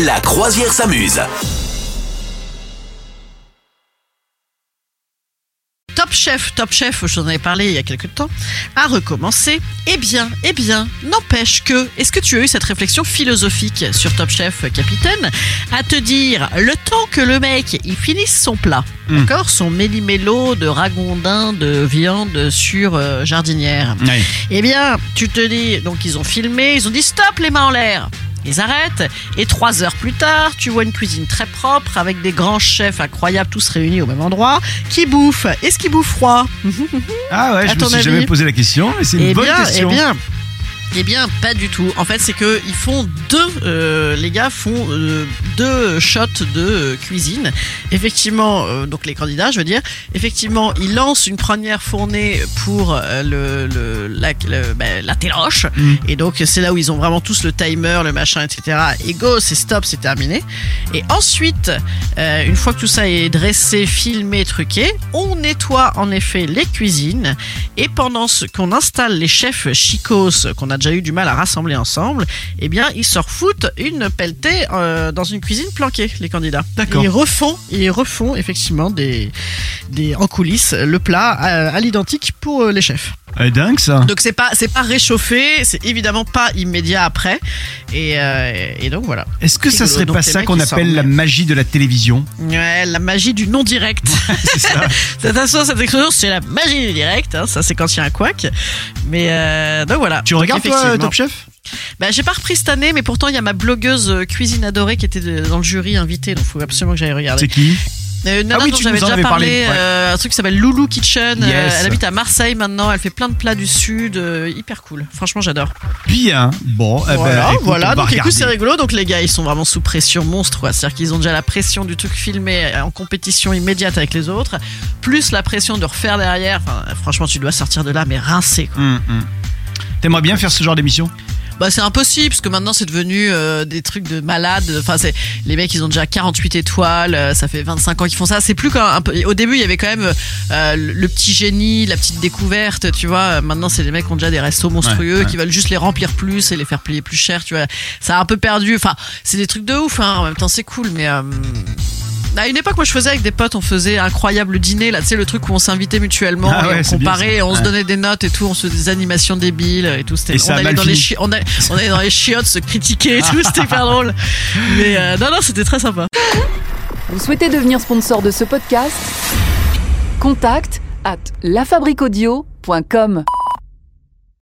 La croisière s'amuse. Top Chef, Top Chef, je vous en avais parlé il y a quelques temps, a recommencé. Eh bien, eh bien, n'empêche que, est-ce que tu as eu cette réflexion philosophique sur Top Chef, capitaine, à te dire, le temps que le mec, il finisse son plat, d'accord, son méli-mélo de ragondin de viande sur euh, jardinière, Oui. eh bien, tu te dis, donc ils ont filmé, ils ont dit stop les mains en l'air. Ils arrêtent et trois heures plus tard, tu vois une cuisine très propre avec des grands chefs incroyables tous réunis au même endroit qui bouffent. Est-ce qu'ils bouffent froid Ah ouais, À je me suis avis jamais posé la question, mais c'est une Eh bonne bien, question. eh bien, eh bien, pas du tout. En fait, c'est que ils font deux, euh, les gars font euh, deux shots de euh, cuisine. Effectivement, donc les candidats, je veux dire, effectivement, ils lancent une première fournée pour le, le- la, le- ben, la téloche. Mm. Et donc, c'est là où ils ont vraiment tous le timer, le machin, etc. Et go, c'est stop, c'est terminé. Et ensuite, une fois que tout ça est dressé, filmé, truqué, on nettoie en effet les cuisines. Et pendant ce qu'on installe les chefs chicos qu'on a déjà eu du mal à rassembler ensemble, eh bien, ils se refoutent une pelletée euh, dans une cuisine planquée, les candidats. D'accord. Ils refont, ils refont effectivement des, des en coulisses le plat euh, à l'identique pour euh, les chefs. Eh, dingue ça. Donc c'est pas c'est pas réchauffé, c'est évidemment pas immédiat après. Et, euh, et donc voilà. Est-ce que ça serait Donc, pas ça qu'on appelle la magie de la télévision Ouais, la magie du non direct. C'est ça. cette façon, cette expression, c'est la magie du direct. hein. Ça, c'est quand il y a un couac. Mais euh, donc voilà. Tu Donc, regardes toi. Top Chef? Bah, j'ai pas repris cette année, mais pourtant il y a ma blogueuse euh, cuisine adorée qui était dans le jury invitée, donc faut absolument que j'aille regarder. C'est qui? Euh, non, Ah oui, dont j'avais déjà parlé. parlé, euh, un truc qui s'appelle Loulou Kitchen. euh, elle habite à Marseille maintenant. Elle fait plein de plats du sud, euh, hyper cool. Franchement, j'adore. Bien. Bon, eh ben, voilà, écoute, voilà. Donc écoute, c'est rigolo. Donc les gars, ils sont vraiment sous pression monstre, quoi. C'est-à-dire qu'ils ont déjà la pression du truc filmé en compétition immédiate avec les autres, plus la pression de refaire derrière. Enfin, franchement, tu dois sortir de là, mais rincé. Quoi. Hum, hum. T'aimerais bien faire ce genre d'émission? Bah c'est impossible parce que maintenant c'est devenu euh, des trucs de malades. Enfin c'est les mecs ils ont déjà 48 étoiles, euh, ça fait 25 ans qu'ils font ça. C'est plus qu'un un peu. Au début il y avait quand même euh, le petit génie, la petite découverte, tu vois. Maintenant c'est les mecs qui ont déjà des restos monstrueux Ouais, ouais. qui veulent juste les remplir plus et les faire payer plus cher, tu vois. Ça a un peu perdu. Enfin c'est des trucs de ouf. Hein. En même temps c'est cool mais euh, à une époque, moi, je faisais avec des potes, on faisait incroyable dîner, là, tu sais, le truc où on s'invitait mutuellement, Ah ouais, on bien, comparait, et on se donnait des notes et tout, on se faisait des animations débiles et tout. C'était, Et ça on allait dans les chi- on, allait, on allait dans les chiottes se critiquer et tout, c'était hyper drôle. Mais euh, non, non, c'était très sympa. Vous souhaitez devenir sponsor de ce podcast? Contact à lafabriquaudio.com.